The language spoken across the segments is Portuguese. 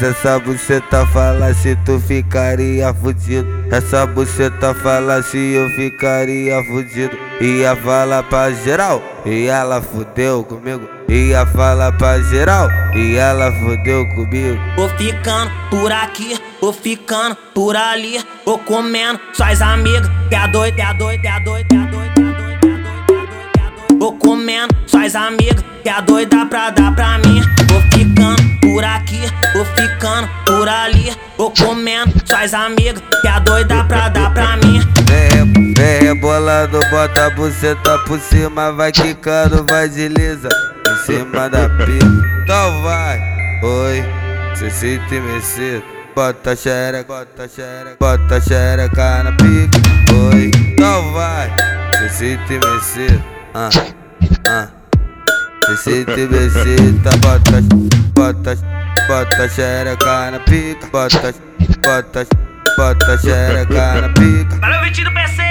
Essa buceta fala se tu ficaria fudido. Essa buceta fala se eu ficaria fudido. Ia falar pra geral e ela fudeu comigo. Ia falar pra geral e ela fudeu comigo. Vou ficando por aqui, vou ficando por ali. Vou comendo suas amigas. Que a doida, a doida, a doida, a doida. Vou comendo suas amigas. Que a doida pra dar pra mim. Vou ficando por aqui, vou ficando por ali. Vou comendo suas amigas. Que a doida pra dar pra mim. Vem, vem rebolando, bota a buceta por cima, vai quicando, vai desliza em cima da pica. Então vai, oi, se sente mexer. Bota xereca, bota xereca, bota xereca na pica. Oi, então vai, se sente mexer. Ah, ah. Se sente tá bota, bota, bota xereca na pica. Bota, bota, bota xereca na pica. Valeu, Vitinho do PC,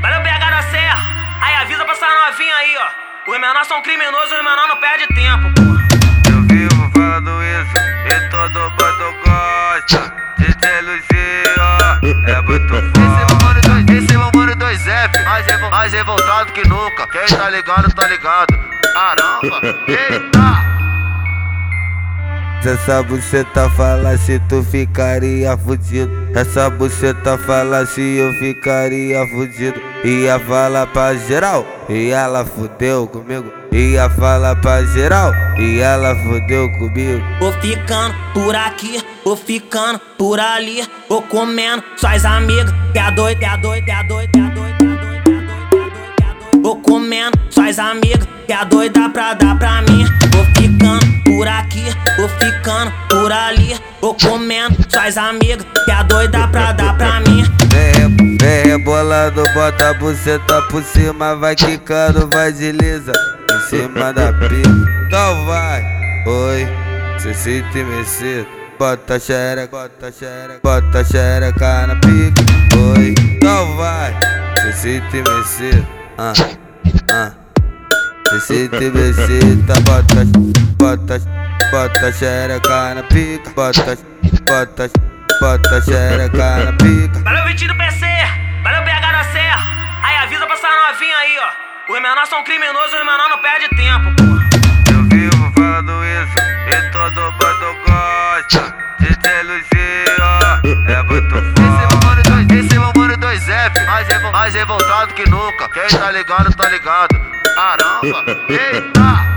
valeu, BH da Serra. Aí avisa pra essa novinha aí, ó. Os menores são criminosos, os menores não perdem tempo, pô. Eu vivo falando isso e todo mundo gosta de te elogiar. É muito foda. Esse é o mano 2F, mais, mais revoltado que nunca. Quem tá ligado, tá ligado. Caramba, eita! Essa buceta fala se tu ficaria fudido. Essa buceta fala se eu ficaria fudido. Ia falar pra geral e ela fudeu comigo. Ia falar pra geral e ela fudeu comigo. Vou ficando por aqui, vou ficando por ali. Vou comendo suas amigas. Que a doida, que a doida, que a doida, a doida. Vou comendo suas amigas. Que a doida pra dar pra mim. Vou ficando por aqui, vou ficando por ali. Vou comendo suas amigas. Que a doida pra dar pra mim. Vem, vem rebolando, bota a buceta por cima, vai quicando, vai desliza em cima da pica. Então vai, oi, se sente mexer. Bota xereca, bota xereca, bota xereca na pica. Oi, então vai, se sente mexer. Ah, ah. Se sente mexer, tá bota, bota, bota xereca na pica. Bota, bota, bota xereca na pica. Valeu, Vitinho do PC, valeu, BH da Serra. Aí avisa pra essa novinha aí, ó. Os menores são criminosos, os menores não perdem tempo, pô. Eu vivo falando isso e todo mundo gosta de te elogiar. É muito foda. mano 2 esse é o mano 2F, mais, revo- mais revoltado que nunca. Quem tá ligado, tá ligado. Caramba, eita!